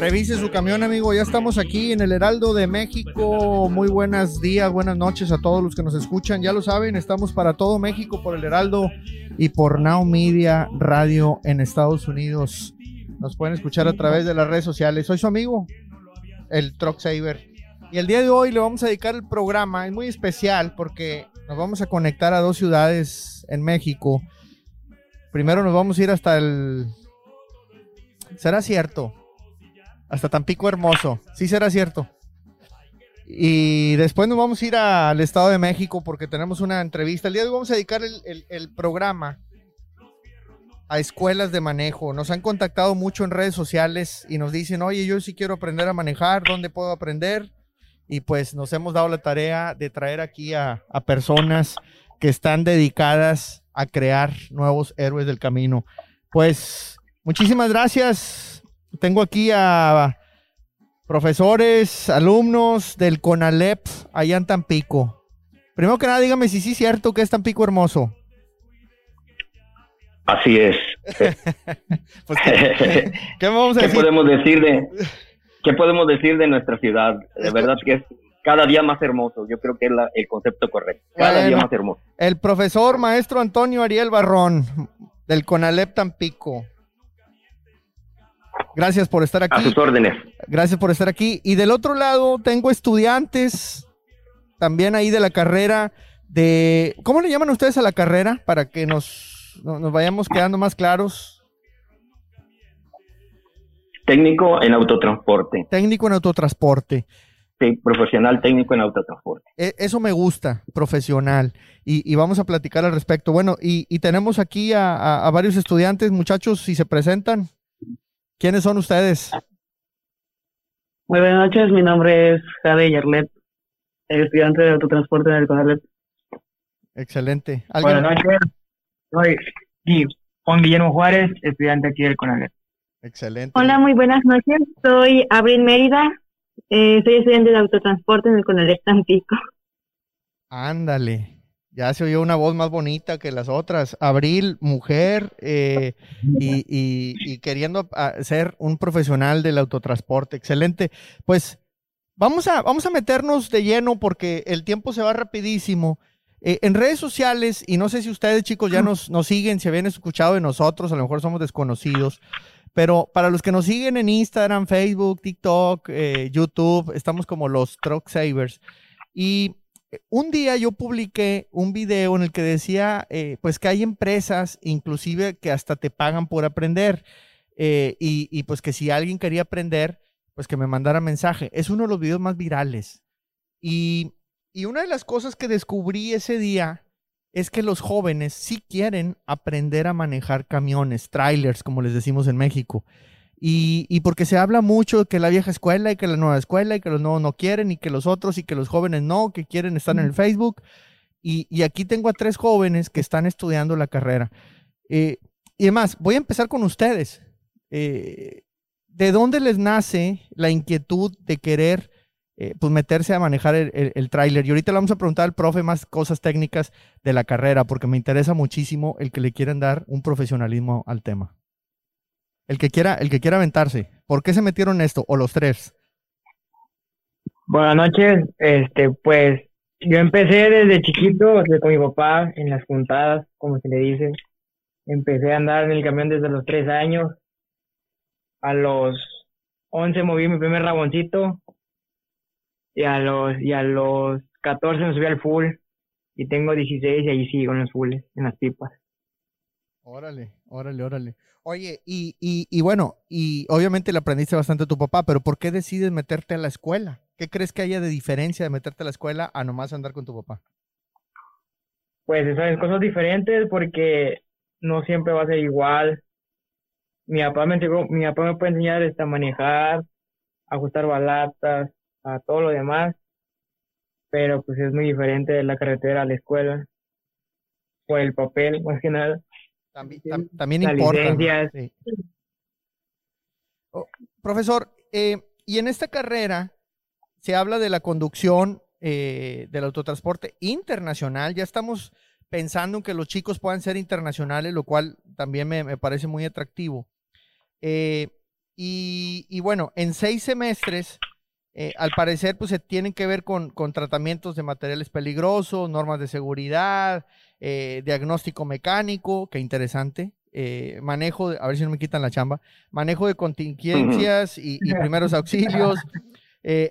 Revise su camión, amigo. Ya estamos aquí en el Heraldo de México. Muy buenos días, buenas noches a todos los que nos escuchan. Ya lo saben, estamos para todo México por el Heraldo y por Now Media Radio en Estados Unidos. Nos pueden escuchar a través de las redes sociales. Soy su amigo, el Truck Saver. Y el día de hoy le vamos a dedicar el programa. Es muy especial porque nos vamos a conectar a dos ciudades en México. Primero nos vamos a ir hasta el ¿Será cierto? Hasta Tampico Hermoso. Sí será cierto. Y después nos vamos a ir al Estado de México porque tenemos una entrevista. El día de hoy vamos a dedicar el, programa a escuelas de manejo. Nos han contactado mucho en redes sociales y nos dicen, oye, yo sí quiero aprender a manejar, ¿dónde puedo aprender? Y pues nos hemos dado la tarea de traer aquí a, a personas que están dedicadas a crear nuevos héroes del camino. Pues Muchísimas gracias. Tengo aquí a profesores, alumnos del CONALEP allá en Tampico. Primero que nada, dígame si sí es cierto que es Tampico hermoso. Así es. Pues, ¿qué, podemos decir de qué podemos decir de nuestra ciudad? De verdad que es cada día más hermoso. Yo creo que es el concepto correcto. Cada día más hermoso. El profesor maestro Antonio Ariel Barrón del CONALEP Tampico. Gracias por estar aquí. A sus órdenes. Gracias por estar aquí. Y del otro lado tengo estudiantes también ahí de la carrera de... ¿Cómo le llaman ustedes a la carrera? Para que nos, nos vayamos quedando más claros. Técnico en autotransporte. Técnico en autotransporte. Sí, profesional técnico en autotransporte. E, eso me gusta, profesional. Y, vamos a platicar al respecto. Bueno, y, tenemos aquí a, a, varios estudiantes, muchachos, si se presentan. ¿Quiénes son ustedes? Muy buenas noches, mi nombre es Jade Yarlet, estudiante de autotransporte en el CONALEP. Excelente. Buenas noches, soy Juan Guillermo Juárez, estudiante aquí del CONALEP. Excelente. Hola, muy buenas noches, soy Abril Mérida, eh, soy estudiante de autotransporte en el CONALEP Tampico. Ándale. Ya se oyó una voz más bonita que las otras. Abril, mujer, eh, y, queriendo ah, ser un profesional del autotransporte. Excelente. Pues vamos a, vamos a meternos de lleno porque el tiempo se va rapidísimo. Eh, en redes sociales, y no sé si ustedes chicos ya nos, nos siguen, si habían escuchado de nosotros, a lo mejor somos desconocidos, pero para los que nos siguen en Instagram, Facebook, TikTok, eh, YouTube, estamos como los Truck Savers. Y un día yo publiqué un video en el que decía, eh, pues que hay empresas, inclusive que hasta te pagan por aprender, eh, y, pues que si alguien quería aprender, pues que me mandara mensaje. Es uno de los videos más virales. Y, y una de las cosas que descubrí ese día es que los jóvenes sí quieren aprender a manejar camiones, trailers, como les decimos en México. Y, porque se habla mucho de que la vieja escuela y que la nueva escuela y que los nuevos no quieren y que los otros y que los jóvenes no, que quieren estar en el Facebook. Y, aquí tengo a tres jóvenes que están estudiando la carrera. Eh, y además, voy a empezar con ustedes. Eh, ¿De dónde les nace la inquietud de querer eh, pues meterse a manejar el, el, tráiler? Y ahorita le vamos a preguntar al profe más cosas técnicas de la carrera, porque me interesa muchísimo el que le quieran dar un profesionalismo al tema. El que quiera, el que quiera aventarse. ¿Por qué se metieron esto? ¿O los tres? Buenas noches. Este, pues, yo empecé desde chiquito, con mi papá, en las juntadas, como se le dice. Empecé a andar en el camión desde los tres años. A los once moví mi primer raboncito. Y a los, y a los catorce me subí al full. Y tengo 16 y ahí sigo en los fulls, en las pipas. Órale, órale, órale. Oye, y, y, y, bueno, y obviamente le aprendiste bastante a tu papá, pero ¿por qué decides meterte a la escuela? ¿Qué crees que haya de diferencia de meterte a la escuela a nomás andar con tu papá? Pues son cosas diferentes porque no siempre va a ser igual. Mi papá me mi papá me puede enseñar este, a manejar, ajustar balatas, a todo lo demás, pero pues es muy diferente de la carretera a la escuela, o el papel, más que nada. También, también importa. Oh, profesor, eh, y en esta carrera se habla de la conducción eh, del autotransporte internacional. Ya estamos pensando en que los chicos puedan ser internacionales, lo cual también me, parece muy atractivo. Eh, y, bueno, en seis semestres, eh, al parecer, pues se tienen que ver con, tratamientos de materiales peligrosos, normas de seguridad, eh, diagnóstico mecánico, qué interesante, eh, manejo, de, a ver si no me quitan la chamba, manejo de contingencias y, primeros auxilios,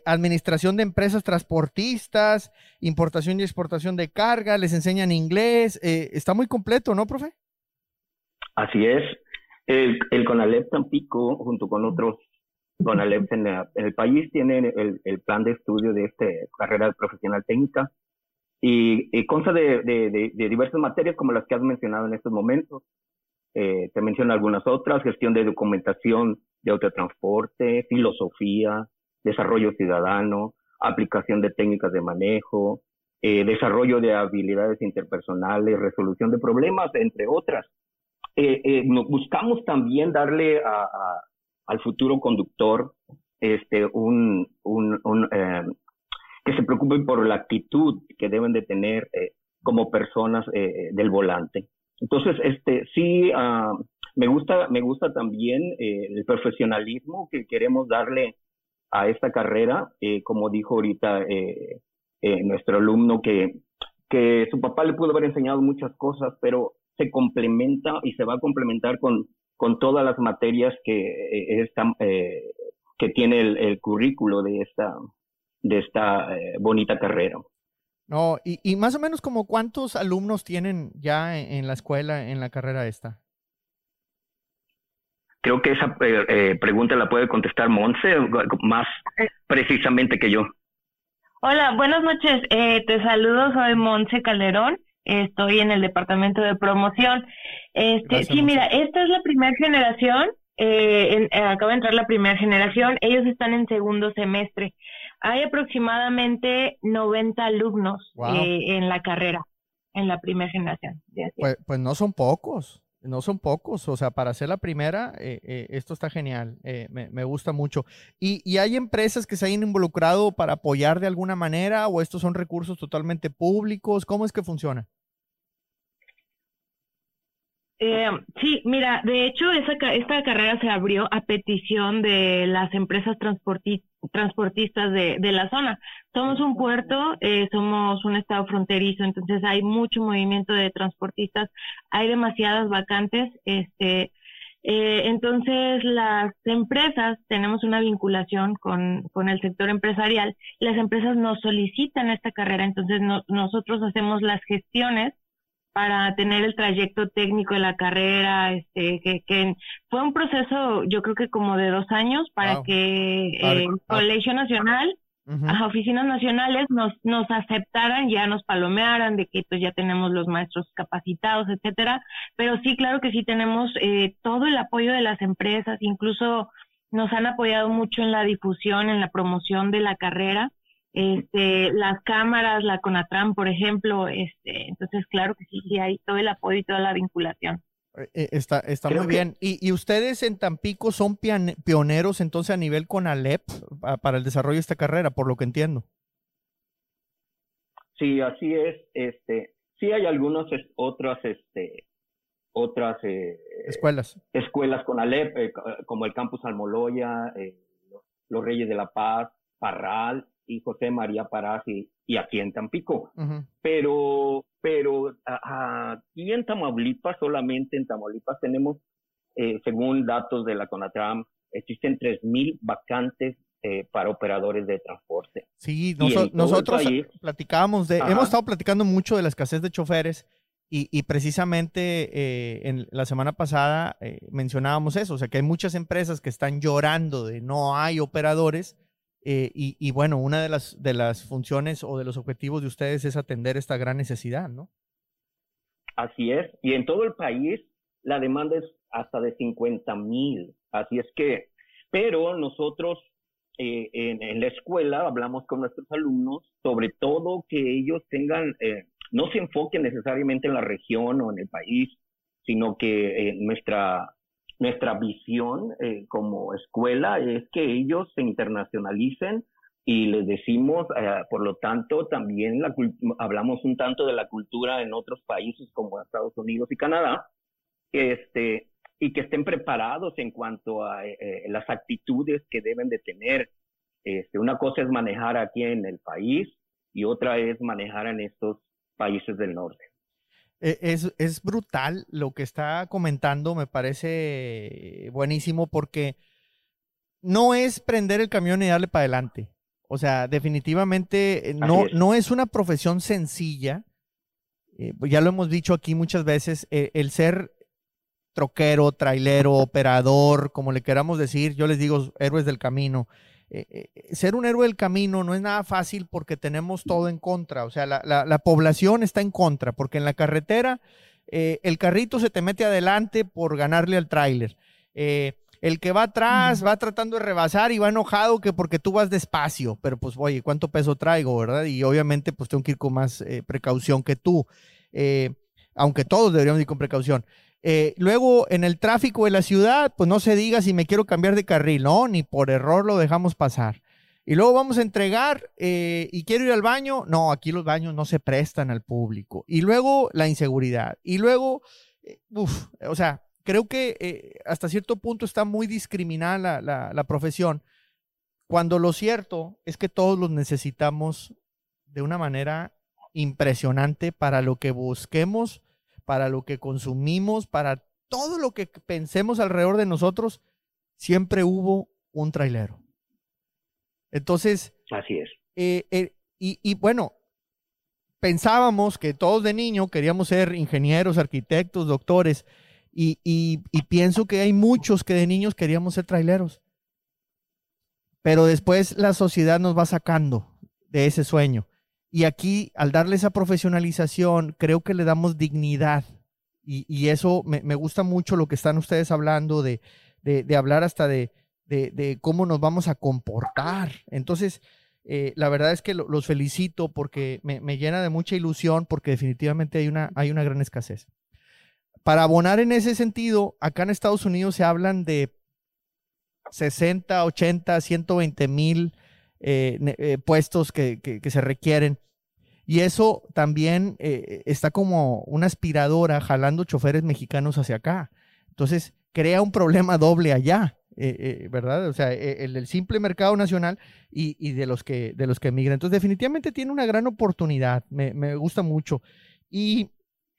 administración de empresas transportistas, importación y exportación de carga, les enseñan inglés, está muy completo, ¿no, profe? Así es. El, el CONALEP Tampico, junto con otros CONALEP en, el país, tiene el, plan de estudio de esta carrera profesional técnica y, consta de, diversas materias como las que has mencionado en estos momentos. Eh, te menciono algunas otras, gestión de documentación de autotransporte, filosofía, desarrollo ciudadano, aplicación de técnicas de manejo, eh, desarrollo de habilidades interpersonales, resolución de problemas, entre otras. Eh, eh buscamos también darle a, al futuro conductor este, un, un, eh, que se preocupe por la actitud que deben de tener eh, como personas del volante. Entonces, este, sí, ah, me gusta, me gusta también el profesionalismo que queremos darle a esta carrera, como dijo ahorita nuestro alumno, que, que su papá le pudo haber enseñado muchas cosas, pero se complementa y se va a complementar con, con todas las materias que, eh, eh, que tiene el, currículo de esta, de esta eh, bonita carrera. No, y, y, más o menos como cuántos alumnos tienen ya en, la escuela, en la carrera esta. Creo que esa pregunta la puede contestar Monse más precisamente que yo. Hola, buenas noches. te saludo, soy Monse Calderón estoy en el departamento de promoción. Este, sí, mira, esta es la primera generación, eh, eh, acaba de entrar la primera generación, ellos están en segundo semestre. Hay aproximadamente 90 alumnos eh, en la carrera, en la primera generación. Pues, pues no son pocos. No son pocos, o sea, para ser la primera, eh, eh, esto está genial, eh, me, gusta mucho. ¿Y, ¿Y, hay empresas que se hayan involucrado para apoyar de alguna manera o estos son recursos totalmente públicos? ¿Cómo es que funciona? Eh, sí, mira, de hecho, esa, esta carrera se abrió a petición de las empresas transportistas de, de, la zona. Somos un puerto, eh, somos un estado fronterizo, entonces hay mucho movimiento de transportistas, hay demasiadas vacantes, este, eh, entonces las empresas tenemos una vinculación con, con el sector empresarial, las empresas nos solicitan esta carrera, entonces nosotros hacemos las gestiones para tener el trayecto técnico de la carrera, este, que, que fue un proceso, yo creo que como de dos años para que el Colegio Nacional, las oficinas nacionales nos, nos aceptaran, ya nos palomearan de que pues ya tenemos los maestros capacitados, etcétera, pero sí, claro que sí tenemos eh, todo el apoyo de las empresas, incluso nos han apoyado mucho en la difusión, en la promoción de la carrera este, las cámaras, la CONATRAM, por ejemplo, este, entonces claro que sí, sí hay todo el apoyo y toda la vinculación. Eh, eh, está, está muy bien. ¿Y, ustedes en Tampico son pioneros entonces a nivel CONALEP para el desarrollo de esta carrera, por lo que entiendo? Sí, así es. Este, sí hay algunas otras, este, otras eh, escuelas, escuelas CONALEP, como el Campus Almoloya, los Reyes de la Paz, Parral, y José María Parás y, aquí en Tampico. Pero, pero aquí en Tamaulipas, solamente en Tamaulipas tenemos, eh, según datos de la CONATRAM, existen 3.000 vacantes eh, para operadores de transporte. Sí, nosotros platicábamos de, hemos estado platicando mucho de la escasez de choferes y, precisamente eh, en la semana pasada mencionábamos eso, o sea que hay muchas empresas que están llorando de no hay operadores eh, y, bueno, una de las, de las funciones o de los objetivos de ustedes es atender esta gran necesidad, ¿no? Así es. Y en todo el país la demanda es hasta de 50 mil. Así es que, pero nosotros eh, en, la escuela hablamos con nuestros alumnos sobre todo que ellos tengan, eh, no se enfoquen necesariamente en la región o en el país, sino que nuestra nuestra visión eh, como escuela es que ellos se internacionalicen y les decimos, eh, por lo tanto, también la hablamos un tanto de la cultura en otros países como Estados Unidos y Canadá, este, y que estén preparados en cuanto a las actitudes que deben de tener. Este, una cosa es manejar aquí en el país y otra es manejar en estos países del norte. E, es, es, brutal lo que está comentando, me parece buenísimo porque no es prender el camión y darle para adelante. O sea, definitivamente eh, no es. no es una profesión sencilla. Eh, ya lo hemos dicho aquí muchas veces, eh, el ser troquero, trailero, operador, como le queramos decir, yo les digo héroes del camino. Ser un héroe del camino no es nada fácil porque tenemos todo en contra. O sea, la, la, población está en contra, porque en la carretera el carrito se te mete adelante por ganarle al tráiler. El que va atrás va tratando de rebasar y va enojado que porque tú vas despacio, pero pues oye, ¿cuánto peso traigo, verdad? Y obviamente pues tengo que ir con más eh, precaución que tú, eh, aunque todos deberíamos ir con precaución. Eh, luego, en el tráfico de la ciudad, pues no se diga si me quiero cambiar de carril, no, ni por error lo dejamos pasar. Y luego vamos a entregar y quiero ir al baño, no, aquí los baños no se prestan al público. Y luego la inseguridad. Y luego, uff, o sea, creo que eh, hasta cierto punto está muy discriminada la, profesión, cuando lo cierto es que todos los necesitamos de una manera impresionante para lo que busquemos, para lo que consumimos, para todo lo que pensemos alrededor de nosotros, siempre hubo un trailero. Entonces, así es. Eh, eh, y, y, bueno, pensábamos que todos de niño queríamos ser ingenieros, arquitectos, doctores, y, pienso que hay muchos que de niños queríamos ser traileros. Pero después la sociedad nos va sacando de ese sueño. Y aquí, al darle esa profesionalización, creo que le damos dignidad. Y, eso me, gusta mucho lo que están ustedes hablando, de, hablar hasta de, cómo nos vamos a comportar. Entonces, eh, la verdad es que los felicito porque me, me, llena de mucha ilusión, porque definitivamente hay una, hay una gran escasez. Para abonar en ese sentido, acá en Estados Unidos se hablan de 60, 80, 120 mil eh, eh, puestos que, se requieren. Y eso también eh, está como una aspiradora jalando choferes mexicanos hacia acá. Entonces, crea un problema doble allá, ¿verdad? O sea, el del simple mercado nacional y, de, los que, de los que emigran. Entonces, definitivamente tiene una gran oportunidad. Me, me gusta mucho. Y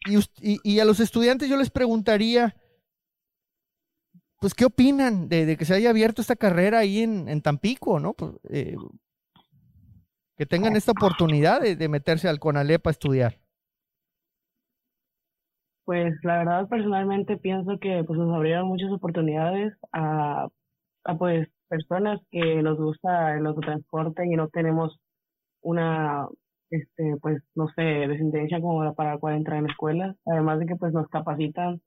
y, a los estudiantes yo les preguntaría, pues, ¿qué opinan de, que se haya abierto esta carrera ahí en, Tampico, ¿no? Pues, eh, que tengan esta oportunidad de, meterse al CONALEP a estudiar. Pues la verdad personalmente pienso que pues nos abrieron muchas oportunidades a, a pues personas que nos gusta el autotransporte y no tenemos una este, pues, no sé, descendencia como para poder entrar en escuelas, además de que pues nos capacitan.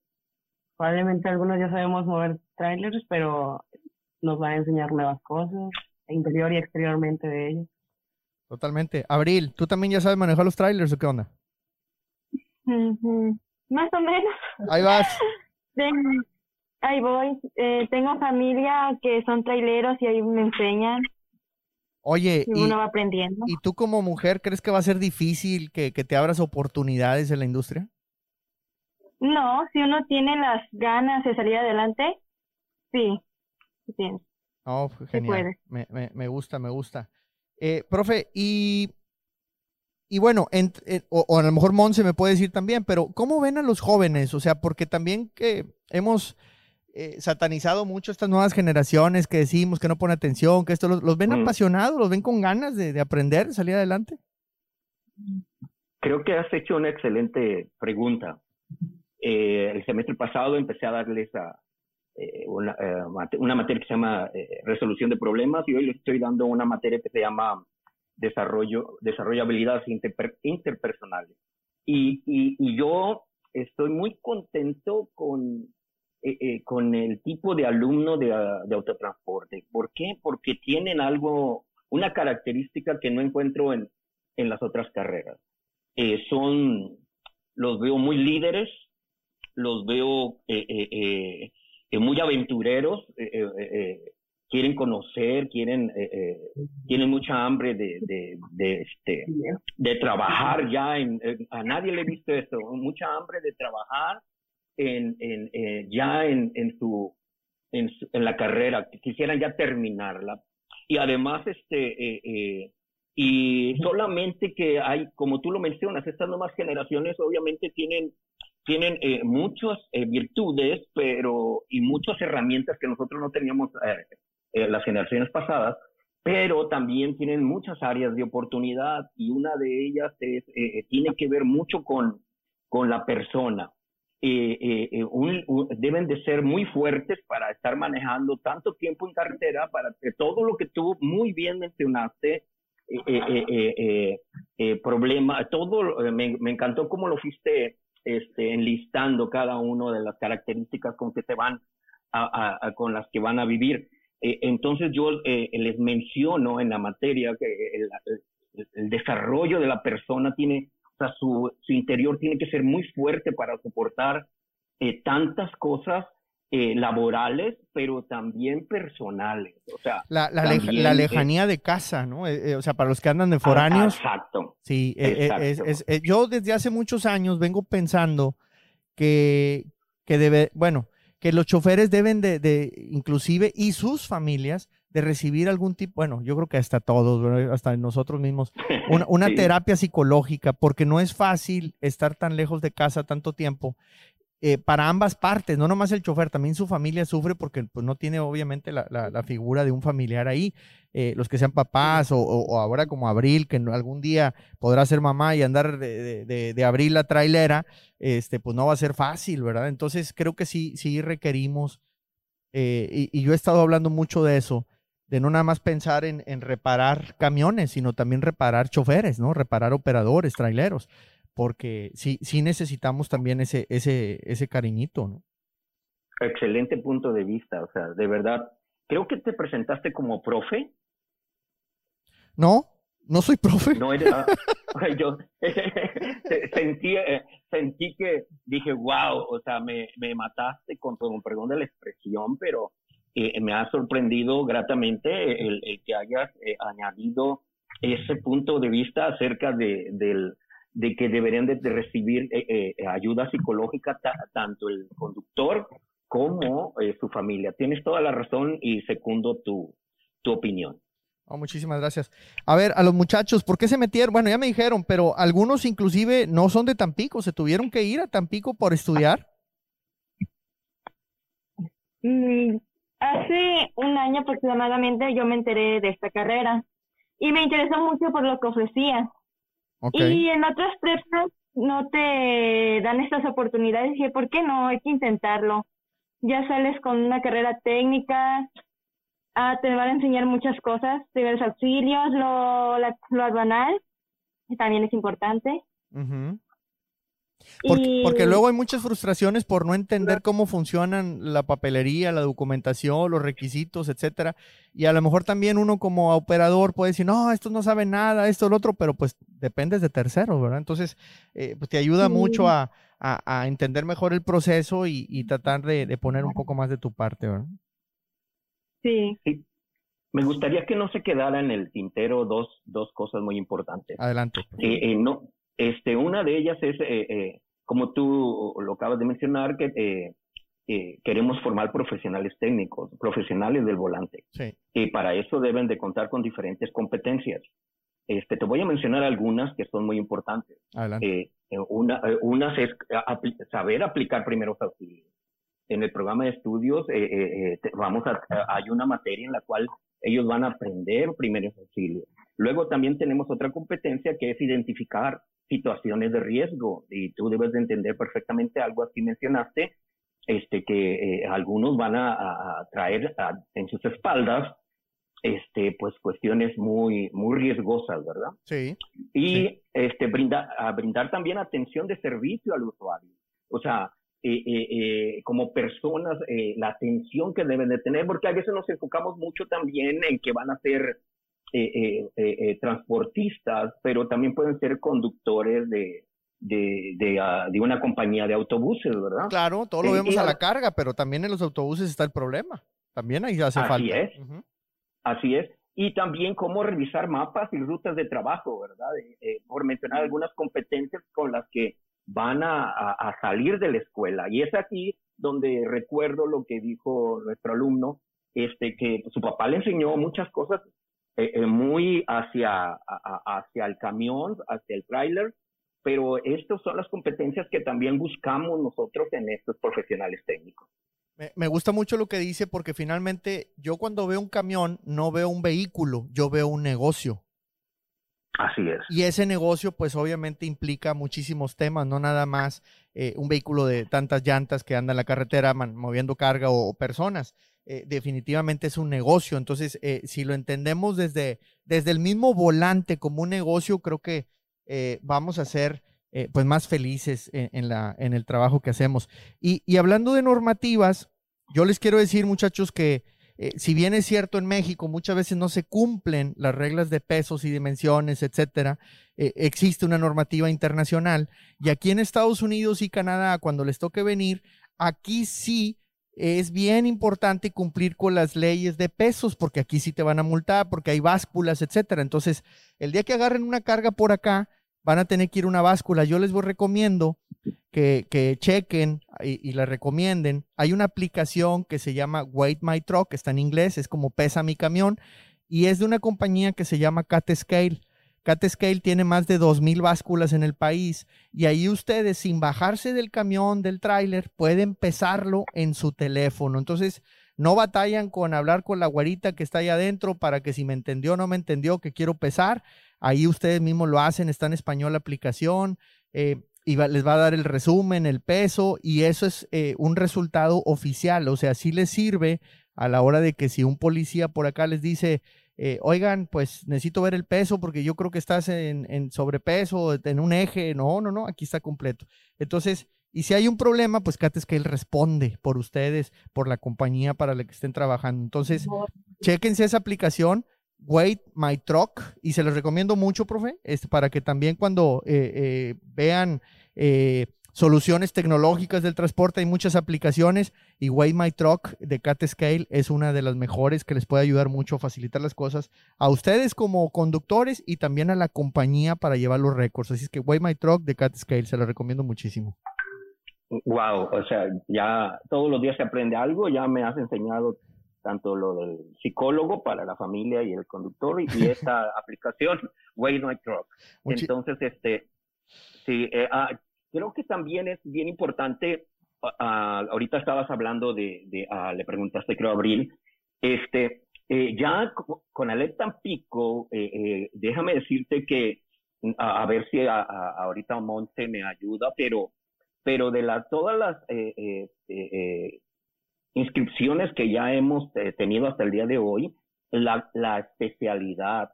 Probablemente algunos ya sabemos mover trailers, pero nos van a enseñar nuevas cosas, interior y exteriormente de ellos. Totalmente. Abril, ¿tú también ya sabes manejar los trailers o qué onda? Más o menos. Ahí vas. ahí voy. Eh, tengo familia que son traileros y ahí me enseñan. Oye, y, uno va aprendiendo. ¿y tú como mujer crees que va a ser difícil que, te abras oportunidades en la industria? No, si uno tiene las ganas de salir adelante, sí, sí Oh, genial. Me, me, me, gusta, me gusta. Eh, profe, y, y bueno, o, o, a lo mejor Monse me puede decir también, pero ¿cómo ven a los jóvenes? O sea, porque también que hemos eh, satanizado mucho estas nuevas generaciones que decimos que no pone atención, que esto los, ven mm. apasionados, los ven con ganas de, aprender, de salir adelante. Creo que has hecho una excelente pregunta. Eh, el semestre pasado empecé a darles a, eh, una, una, materia que se llama resolución de problemas y hoy les estoy dando una materia que se llama desarrollo, desarrollo habilidades interpersonales. Y, y, y yo estoy muy contento con eh, eh, con el tipo de alumno de, de, autotransporte. ¿Por qué? Porque tienen algo, una característica que no encuentro en, en las otras carreras. Eh, son, los veo muy líderes, los veo muy aventureros, quieren conocer, quieren, tienen mucha hambre de, de, este, de trabajar ya. En, a nadie le he visto esto, mucha hambre de trabajar en, en ya en, en, su, en, en, la carrera, quisieran ya terminarla. Y además, este, y solamente que hay, como tú lo mencionas, estas nuevas generaciones obviamente tienen, tienen eh, muchas eh, virtudes pero, y muchas herramientas que nosotros no teníamos eh, las generaciones pasadas, pero también tienen muchas áreas de oportunidad y una de ellas es, tiene que ver mucho con, con la persona. deben de ser muy fuertes para estar manejando tanto tiempo en carretera, para que todo lo que tú muy bien mencionaste, eh, eh, eh, problema, todo, me, me, encantó cómo lo fuiste este, enlistando cada una de las características con que se van a, con las que van a vivir. entonces yo les menciono en la materia que el, el, desarrollo de la persona tiene, o sea, su, su interior tiene que ser muy fuerte para soportar tantas cosas eh, laborales, pero también personales. O sea, la, la, lejanía de casa, ¿no? Eh, eh, o sea, para los que andan de foráneos. exacto. Sí, Es, yo desde hace muchos años vengo pensando que, que debe, bueno, que los choferes deben de, de, inclusive, y sus familias, de recibir algún tipo, bueno, yo creo que hasta todos, hasta nosotros mismos, una, una terapia psicológica, porque no es fácil estar tan lejos de casa tanto tiempo eh, para ambas partes, no nomás el chofer, también su familia sufre porque pues, no tiene obviamente la, figura de un familiar ahí. Eh, los que sean papás o, ahora como Abril, que algún día podrá ser mamá y andar de, Abril la trailera, este, pues no va a ser fácil, ¿verdad? Entonces creo que sí, sí requerimos, eh, y, y, yo he estado hablando mucho de eso, de no nada más pensar en, en reparar camiones, sino también reparar choferes, ¿no? Reparar operadores, traileros porque sí, sí necesitamos también ese, ese, ese cariñito, ¿no? Excelente punto de vista, o sea, de verdad, creo que te presentaste como profe. No, no soy profe. No era, yo sentí, eh, sentí que dije, wow, o sea, me, me mataste con, todo perdón de la expresión, pero eh, me ha sorprendido gratamente el, el que hayas eh, añadido ese punto de vista acerca de, del, de que deberían de, recibir eh, eh, ayuda psicológica tanto el conductor como eh, su familia. Tienes toda la razón y secundo tu, tu opinión. Oh, muchísimas gracias. A ver, a los muchachos, ¿por qué se metieron? Bueno, ya me dijeron, pero algunos inclusive no son de Tampico, se tuvieron que ir a Tampico por estudiar. Mm, hace un año aproximadamente yo me enteré de esta carrera y me interesó mucho por lo que ofrecía. Y en otras prepas no te dan estas oportunidades y ¿por qué no? Hay que intentarlo. Ya sales con una carrera técnica, ah, te van a enseñar muchas cosas, los auxilios, lo, la, lo banal, también es importante. Porque, luego hay muchas frustraciones por no entender cómo funcionan la papelería, la documentación, los requisitos, etcétera. Y a lo mejor también uno como operador puede decir, no, esto no sabe nada, esto, lo otro, pero pues dependes de terceros, ¿verdad? Entonces, eh, pues te ayuda mucho a, entender mejor el proceso y, tratar de, poner un poco más de tu parte, ¿verdad? Sí. Me gustaría que no se quedara en el tintero dos, dos cosas muy importantes. Adelante. Eh, eh, no, este, una de ellas es, eh, eh, como tú lo acabas de mencionar, que eh, queremos formar profesionales técnicos, profesionales del volante. Y para eso deben de contar con diferentes competencias. Este, te voy a mencionar algunas que son muy importantes. una, unas es saber aplicar primeros auxilios. En el programa de estudios vamos a, hay una materia en la cual ellos van a aprender primeros auxilios. Luego también tenemos otra competencia que es identificar situaciones de riesgo y tú debes de entender perfectamente algo así mencionaste, este, que eh, algunos van a, traer en sus espaldas este, pues cuestiones muy, muy riesgosas, ¿verdad? Sí. Y este, brinda, a brindar también atención de servicio al usuario. O sea, eh, eh, como personas, la atención que deben de tener, porque a veces nos enfocamos mucho también en que van a ser eh, eh, eh, transportistas, pero también pueden ser conductores de, de, de, ah, de, una compañía de autobuses, ¿verdad? Claro, todo lo vemos a la carga, pero también en los autobuses está el problema. También ahí hace falta. Así es. Así es. Y también cómo revisar mapas y rutas de trabajo, ¿verdad? por mencionar algunas competencias con las que van a, a, salir de la escuela. Y es aquí donde recuerdo lo que dijo nuestro alumno, este, que su papá le enseñó muchas cosas eh, eh, muy hacia, hacia el camión, hacia el tráiler, pero estas son las competencias que también buscamos nosotros en estos profesionales técnicos. Me, gusta mucho lo que dice porque finalmente yo cuando veo un camión no veo un vehículo, yo veo un negocio. Así es. Y ese negocio pues obviamente implica muchísimos temas, no nada más eh, un vehículo de tantas llantas que anda en la carretera moviendo carga o, personas. Eh, definitivamente es un negocio. Entonces, eh, si lo entendemos desde, desde el mismo volante como un negocio, creo que vamos a ser pues más felices en, la, en el trabajo que hacemos. Y, y hablando de normativas, yo les quiero decir muchachos que eh, si bien es cierto en México muchas veces no se cumplen las reglas de pesos y dimensiones, etcétera, eh, existe una normativa internacional y aquí en Estados Unidos y Canadá, cuando les toque venir, aquí sí es bien importante cumplir con las leyes de pesos, porque aquí sí te van a multar, porque hay básculas, etcétera. Entonces, el día que agarren una carga por acá, van a tener que ir a una báscula. Yo les voy recomiendo que, que chequen y, la recomienden. Hay una aplicación que se llama Weight My Truck, está en inglés, es como pesa mi camión, y es de una compañía que se llama Cat Scale. Cat Scale tiene más de 2.000 básculas en el país y ahí ustedes sin bajarse del camión, del tráiler, pueden pesarlo en su teléfono. Entonces, no batallan con hablar con la guarita que está ahí adentro para que si me entendió o no me entendió que quiero pesar. Ahí ustedes mismos lo hacen, está en español la aplicación. Eh, y les va a dar el resumen, el peso, y eso es eh, un resultado oficial. O sea, sí les sirve a la hora de que si un policía por acá les dice, eh, oigan, pues necesito ver el peso porque yo creo que estás en, en, sobrepeso, en un eje. No, no, no, aquí está completo. Entonces, y si hay un problema, pues él responde por ustedes, por la compañía para la que estén trabajando. Entonces, chéquense esa aplicación. Wait My Truck y se los recomiendo mucho, profe, este, para que también cuando eh, eh, vean eh, soluciones tecnológicas del transporte, hay muchas aplicaciones y Wait My Truck de Cat Scale es una de las mejores que les puede ayudar mucho a facilitar las cosas a ustedes como conductores y también a la compañía para llevar los récords. Así es que Wait My Truck de Cat Scale se los recomiendo muchísimo. Wow, o sea, ya todos los días se aprende algo, ya me has enseñado tanto lo del psicólogo para la familia y el conductor y, esta aplicación, Way My Truck. Entonces, este, sí, eh, ah, creo que también es bien importante, ah, ah, ahorita estabas hablando de, de le preguntaste creo Abril, este, eh, ya con Alep Tampico, eh, déjame decirte que, a, ver si ahorita Monte me ayuda, pero, pero de las todas las inscripciones que ya hemos eh, tenido hasta el día de hoy, la, la especialidad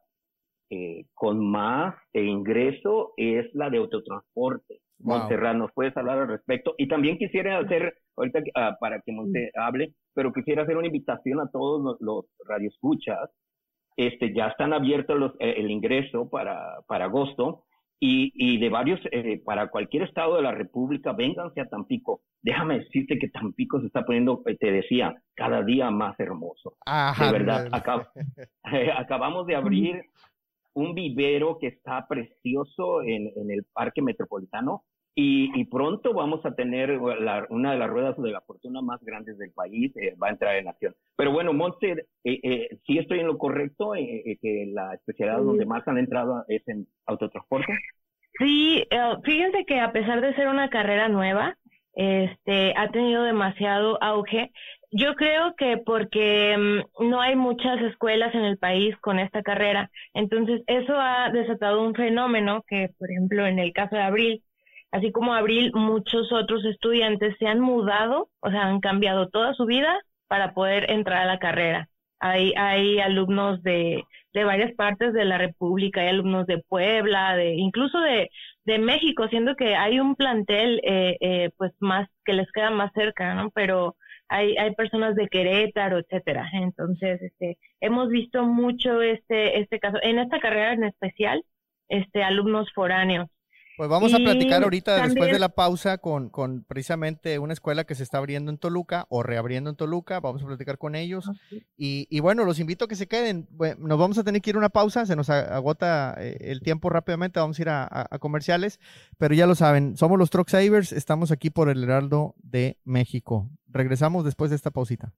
eh, con más ingreso es la de autotransporte. Wow. ¿nos puedes hablar al respecto? Y también quisiera hacer, ahorita uh, para que Monte hable, pero quisiera hacer una invitación a todos los, los radioescuchas. Este, ya están abiertos los, eh, el ingreso para, para agosto y, y de varios, eh, para cualquier estado de la República, vénganse a Tampico. Déjame decirte que Tampico se está poniendo, eh, te decía, cada día más hermoso. de verdad, acabamos de abrir un vivero que está precioso en, en el Parque Metropolitano y, pronto vamos a tener una de las ruedas de la fortuna más grandes del país, eh, va a entrar en acción. Pero bueno, Monte, eh, eh, sí estoy en lo correcto, eh, que la especialidad donde más han entrado es en autotransporte. Sí, fíjense que a pesar de ser una carrera nueva, este, ha tenido demasiado auge. Yo creo que porque mm, no hay muchas escuelas en el país con esta carrera, entonces eso ha desatado un fenómeno que, por ejemplo, en el caso de Abril, así como Abril, muchos otros estudiantes se han mudado, o sea, han cambiado toda su vida para poder entrar a la carrera. Hay, hay alumnos de, de varias partes de la República, hay alumnos de Puebla, de incluso de, de México, siendo que hay un plantel eh, eh, pues más que les queda más cerca, ¿no? Pero hay, hay personas de Querétaro, etcétera. Entonces, este, hemos visto mucho este, este caso, en esta carrera en especial, este, alumnos foráneos. Pues vamos a platicar ahorita, después de la pausa, con, con, precisamente una escuela que se está abriendo en Toluca o reabriendo en Toluca. Vamos a platicar con ellos. Y, y, bueno, los invito a que se queden. nos vamos a tener que ir a una pausa, se nos agota eh, el tiempo rápidamente, vamos a ir a, a, comerciales. Pero ya lo saben, somos los Truck Savers, estamos aquí por el Heraldo de México. Regresamos después de esta pausita.